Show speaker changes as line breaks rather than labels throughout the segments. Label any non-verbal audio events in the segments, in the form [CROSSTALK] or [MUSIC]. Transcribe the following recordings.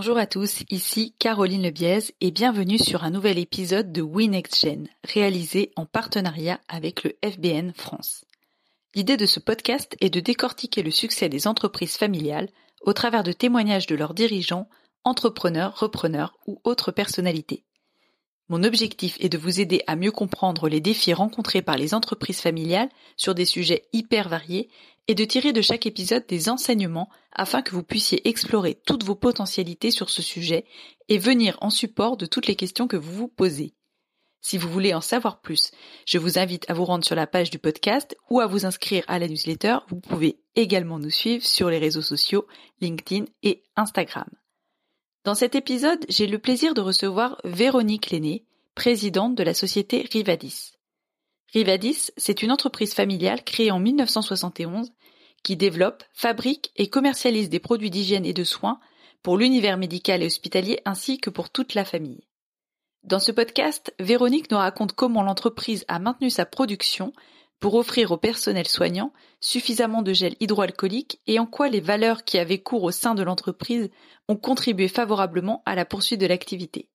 Bonjour à tous, ici Caroline Lebiez et bienvenue sur un nouvel épisode de WinXGen, réalisé en partenariat avec le FBN France. L'idée de ce podcast est de décortiquer le succès des entreprises familiales au travers de témoignages de leurs dirigeants, entrepreneurs, repreneurs ou autres personnalités. Mon objectif est de vous aider à mieux comprendre les défis rencontrés par les entreprises familiales sur des sujets hyper variés et de tirer de chaque épisode des enseignements afin que vous puissiez explorer toutes vos potentialités sur ce sujet et venir en support de toutes les questions que vous vous posez. Si vous voulez en savoir plus, je vous invite à vous rendre sur la page du podcast ou à vous inscrire à la newsletter. Vous pouvez également nous suivre sur les réseaux sociaux LinkedIn et Instagram. Dans cet épisode, j'ai le plaisir de recevoir Véronique Lenné, présidente de la société Rivadis. Rivadis, c'est une entreprise familiale créée en 1971 qui développe, fabrique et commercialise des produits d'hygiène et de soins pour l'univers médical et hospitalier ainsi que pour toute la famille. Dans ce podcast, Véronique nous raconte comment l'entreprise a maintenu sa production pour offrir au personnel soignant suffisamment de gel hydroalcoolique et en quoi les valeurs qui avaient cours au sein de l'entreprise ont contribué favorablement à la poursuite de l'activité.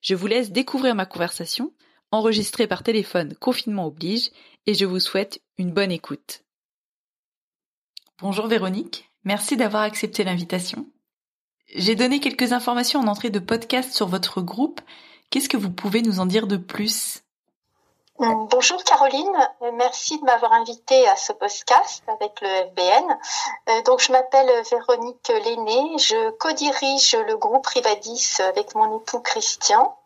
Je vous laisse découvrir ma conversation, enregistrée par téléphone confinement oblige, et je vous souhaite une bonne écoute. Bonjour Véronique, merci d'avoir accepté l'invitation. J'ai donné quelques informations en entrée de podcast sur votre groupe. Qu'est-ce que vous pouvez nous en dire de plus?
Mm, bonjour Caroline, euh, merci de m'avoir invitée à ce podcast avec le FBN. Euh, donc je m'appelle Véronique Lenné, je co-dirige le groupe Rivadis avec mon époux Christian.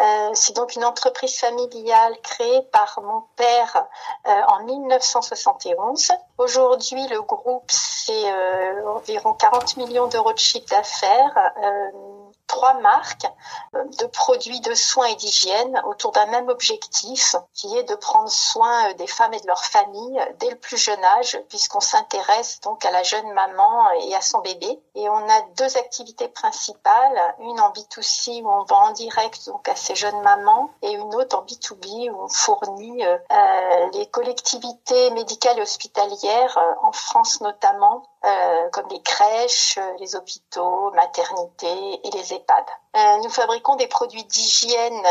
Euh, c'est donc une entreprise familiale créée par mon père en 1971. Aujourd'hui le groupe c'est environ 40 millions d'euros de chiffre d'affaires trois marques euh, de produits de soins et d'hygiène autour d'un même objectif qui est de prendre soin euh, des femmes et de leurs familles dès le plus jeune âge puisqu'on s'intéresse donc à la jeune maman et à son bébé et on a deux activités principales une en B2C où on vend en direct donc à ces jeunes mamans et une autre en B2B où on fournit euh, les collectivités médicales et hospitalières en France notamment euh, comme les crèches, euh, les hôpitaux, maternités et les EHPAD. Euh, nous fabriquons des produits d'hygiène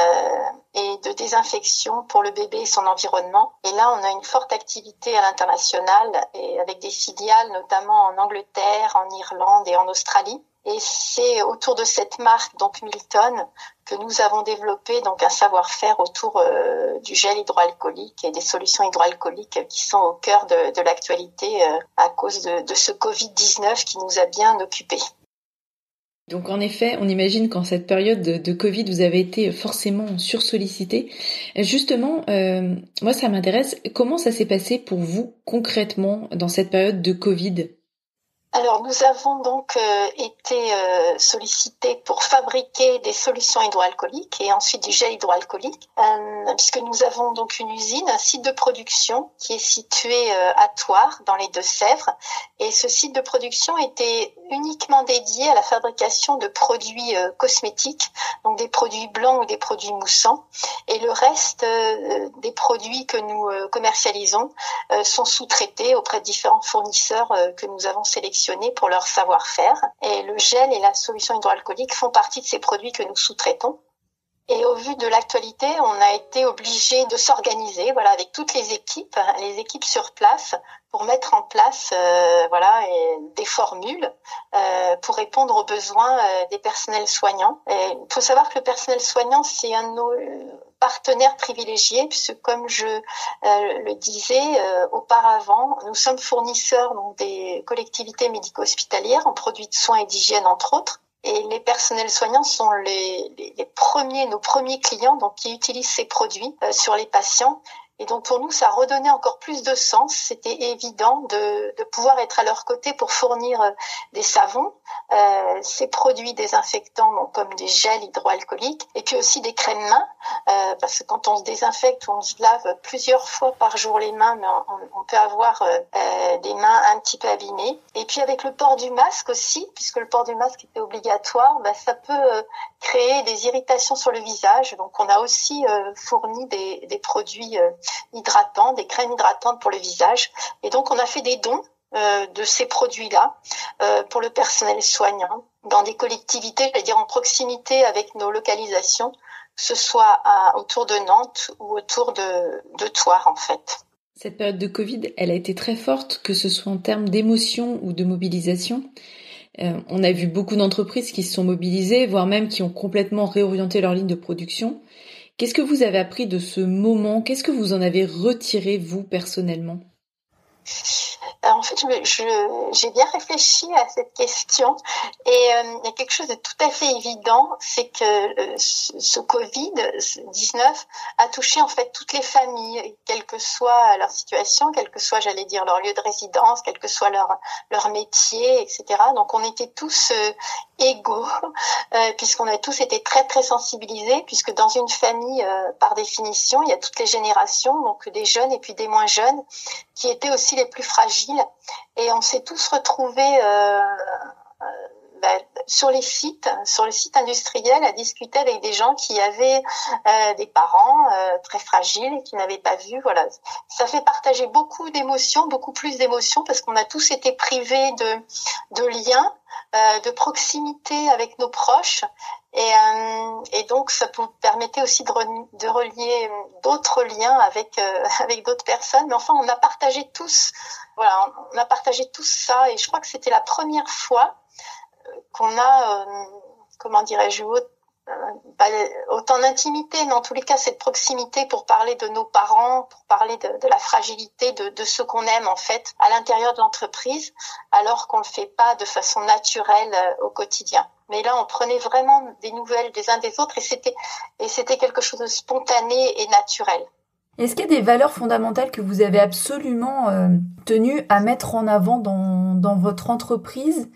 et de désinfection pour le bébé et son environnement. Et là, on a une forte activité à l'international et avec des filiales notamment en Angleterre, en Irlande et en Australie. Et c'est autour de cette marque, donc Milton, que nous avons développé donc un savoir-faire autour euh, du gel hydroalcoolique et des solutions hydroalcooliques qui sont au cœur de, l'actualité euh, à cause de, ce Covid-19 qui nous a bien occupés.
Donc en effet, on imagine qu'en cette période de, Covid, vous avez été forcément sursollicité. Justement, euh, moi ça m'intéresse, comment ça s'est passé pour vous concrètement dans cette période de Covid?
Alors nous avons donc euh, été euh, sollicités pour fabriquer des solutions hydroalcooliques et ensuite du gel hydroalcoolique, euh, puisque nous avons donc une usine, un site de production qui est situé à Toire dans les Deux-Sèvres, et ce site de production était uniquement dédié à la fabrication de produits cosmétiques, donc des produits blancs ou des produits moussants, et le reste des produits que nous commercialisons sont sous-traités auprès de différents fournisseurs que nous avons sélectionnés pour leur savoir-faire. Et le gel et la solution hydroalcoolique font partie de ces produits que nous sous-traitons. Et au vu de l'actualité, on a été obligé de s'organiser, voilà, avec toutes les équipes, les équipes sur place, pour mettre en place, euh, voilà, des formules euh, pour répondre aux besoins euh, des personnels soignants. Il faut savoir que le personnel soignant, c'est un de nos partenaires privilégiés, puisque comme je le disais auparavant, nous sommes fournisseurs donc, des collectivités médico-hospitalières en produits de soins et d'hygiène, entre autres. Et les personnels soignants sont les, premiers, nos premiers clients, donc qui utilisent ces produits euh, sur les patients. Et donc pour nous, ça redonnait encore plus de sens. C'était évident de, de, pouvoir être à leur côté pour fournir euh, des savons, euh, ces produits désinfectants donc comme des gels hydroalcooliques, et puis aussi des crèmes mains, euh, parce que quand on se désinfecte, on se lave plusieurs fois par jour les mains, mais on, peut avoir euh, euh, des mains un petit peu abîmées. Et puis avec le port du masque aussi, puisque le port du masque était obligatoire, bah, ça peut créer des irritations sur le visage. Donc on a aussi fourni des, des produits hydratants, des crèmes hydratantes pour le visage. Et donc on a fait des dons de ces produits-là euh, pour le personnel soignant. dans des collectivités, je dire en proximité avec nos localisations, que ce soit autour de Nantes ou autour de, de Toire en fait.
Cette période de Covid, elle a été très forte, que ce soit en termes d'émotion ou de mobilisation. Euh, on a vu beaucoup d'entreprises qui se sont mobilisées, voire même qui ont complètement réorienté leur ligne de production. Qu'est-ce que vous avez appris de ce moment? Qu'est-ce que vous en avez retiré, vous, personnellement?
En fait, j'ai bien réfléchi à cette question et euh, il y a quelque chose de tout à fait évident, c'est que euh, ce Covid-19 a touché en fait toutes les familles, quelle que soit leur situation, quelle que soit, j'allais dire, leur lieu de résidence, quel que soit leur, leur métier, etc. Donc on était tous euh, égaux, puisqu'on a tous été très très sensibilisés, puisque dans une famille, par définition, il y a toutes les générations, donc des jeunes et puis des moins jeunes, qui étaient aussi les plus fragiles et on s'est tous retrouvés euh, euh, ben, sur les sites, sur le site industriel, à discuter avec des gens qui avaient euh, des parents très fragiles et qui n'avaient pas vu. Voilà, ça fait partager beaucoup d'émotions, beaucoup plus d'émotions parce qu'on a tous été privés de liens, de proximité avec nos proches et, euh, et, donc, ça permettait aussi de, relier d'autres liens avec euh, [LAUGHS] avec d'autres personnes. Mais enfin, on a partagé tous, voilà, on a partagé tout ça. Et je crois que c'était la première fois euh, qu'on a, comment dirais-je, autant d'intimité, mais en tous les cas cette proximité pour parler de nos parents, pour parler de, la fragilité de, de ce qu'on aime en fait à l'intérieur de l'entreprise, alors qu'on le fait pas de façon naturelle au quotidien. Mais là, on prenait vraiment des nouvelles des uns des autres et c'était quelque chose de spontané et naturel.
Est-ce qu'il y a des valeurs fondamentales que vous avez absolument euh, tenu à mettre en avant dans votre entreprise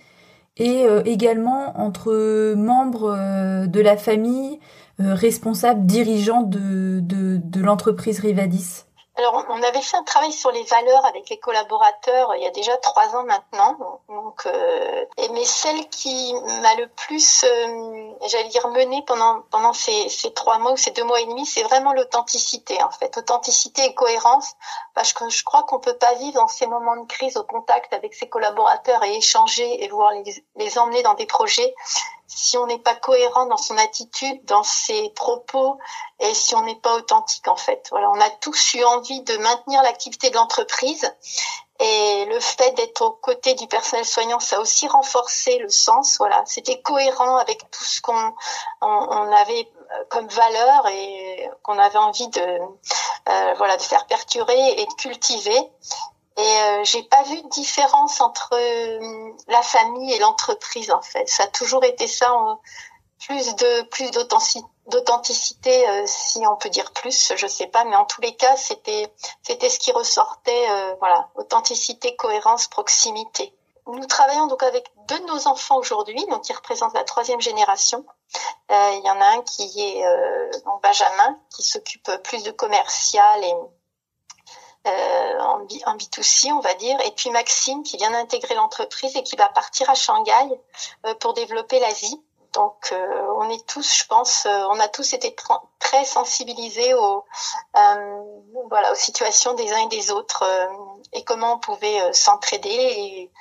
et euh, également entre membres euh, de la famille, responsables, dirigeants de, de, de l'entreprise Rivadis
alors, on avait fait un travail sur les valeurs avec les collaborateurs il y a déjà trois ans maintenant. Donc, euh, mais celle qui m'a le plus, euh, j'allais dire, menée pendant pendant ces, ces trois mois ou ces deux mois et demi, c'est vraiment l'authenticité en fait, authenticité et cohérence, parce que je crois qu'on peut pas vivre dans ces moments de crise au contact avec ses collaborateurs et échanger et voir les, les emmener dans des projets si on n'est pas cohérent dans son attitude, dans ses propos, et si on n'est pas authentique en fait. Voilà, on a tous eu envie de maintenir l'activité de l'entreprise, et le fait d'être aux côtés du personnel soignant, ça a aussi renforcé le sens. Voilà, c'était cohérent avec tout ce qu'on on, avait comme valeur et qu'on avait envie de euh, voilà de faire perdurer et de cultiver. Et euh, j'ai pas vu de différence entre euh, la famille et l'entreprise en fait. Ça a toujours été ça, plus de plus d'authenticité, euh, si on peut dire plus, je sais pas, mais en tous les cas c'était c'était ce qui ressortait, euh, voilà, authenticité, cohérence, proximité. Nous travaillons donc avec deux de nos enfants aujourd'hui, donc qui représentent la troisième génération. Il y en a un qui est donc Benjamin, qui s'occupe plus de commercial et euh, en, B2C, on va dire, et puis Maxime qui vient d'intégrer l'entreprise et qui va partir à Shanghai euh, pour développer l'Asie. Donc, euh, on est tous, je pense, on a tous été très sensibilisés aux, voilà, aux situations des uns et des autres et comment on pouvait s'entraider. Et,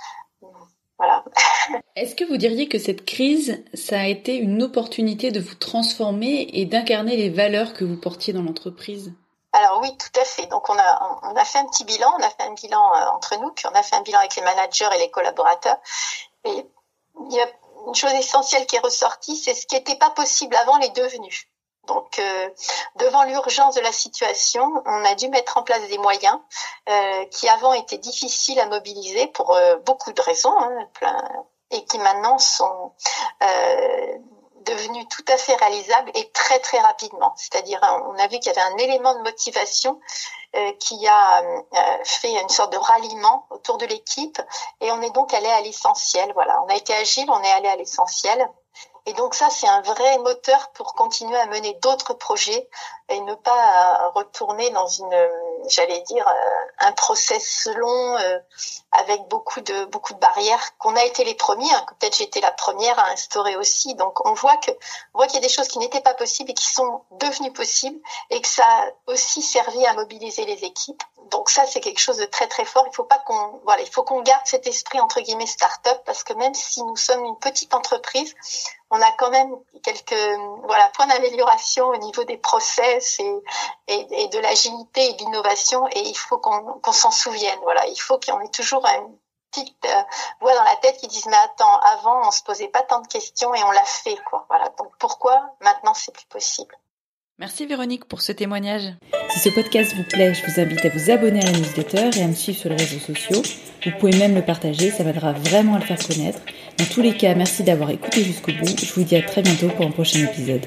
voilà. [LAUGHS]
Est-ce que vous diriez que cette crise, ça a été une opportunité de vous transformer et d'incarner les valeurs que vous portiez dans l'entreprise?
Alors oui, tout à fait. Donc on a on a fait un petit bilan, on a fait un bilan euh, entre nous, puis on a fait un bilan avec les managers et les collaborateurs. Et il y a une chose essentielle qui est ressortie, c'est ce qui n'était pas possible avant les devenus. Donc, euh, devant l'urgence de la situation, on a dû mettre en place des moyens euh, qui avant étaient difficiles à mobiliser pour beaucoup de raisons, hein, plein, et qui maintenant sont devenu tout à fait réalisable et très très rapidement. C'est-à-dire, on a vu qu'il y avait un élément de motivation euh, qui a euh, fait une sorte de ralliement autour de l'équipe et on est donc allé à l'essentiel. Voilà, on a été agile, on est allé à l'essentiel. Et donc ça, c'est un vrai moteur pour continuer à mener d'autres projets et ne pas euh, retourner dans une j'allais dire, un process long avec beaucoup de beaucoup de barrières. Qu'on a été les premiers, hein, peut-être j'étais la première à instaurer aussi. Donc on voit que on voit qu'il y a des choses qui n'étaient pas possibles et qui sont devenues possibles et que ça a aussi servi à mobiliser les équipes. Donc ça c'est quelque chose de très très fort. Il faut pas qu'on voilà, il faut qu'on garde cet esprit entre guillemets start-up parce que même si nous sommes une petite entreprise, on a quand même quelques voilà points d'amélioration au niveau des process et, de l'agilité et de l'innovation et il faut qu'on s'en souvienne. Voilà, il faut qu'on ait toujours une petite euh, voix dans la tête qui dise mais attends, avant on se posait pas tant de questions et on l'a fait quoi. Voilà, donc pourquoi maintenant c'est plus possible?
Merci Véronique pour ce témoignage. Si ce podcast vous plaît, je vous invite à vous abonner à la newsletter et à me suivre sur les réseaux sociaux. Vous pouvez même le partager, ça m'aidera vraiment à le faire connaître. Dans tous les cas, merci d'avoir écouté jusqu'au bout. Je vous dis à très bientôt pour un prochain épisode.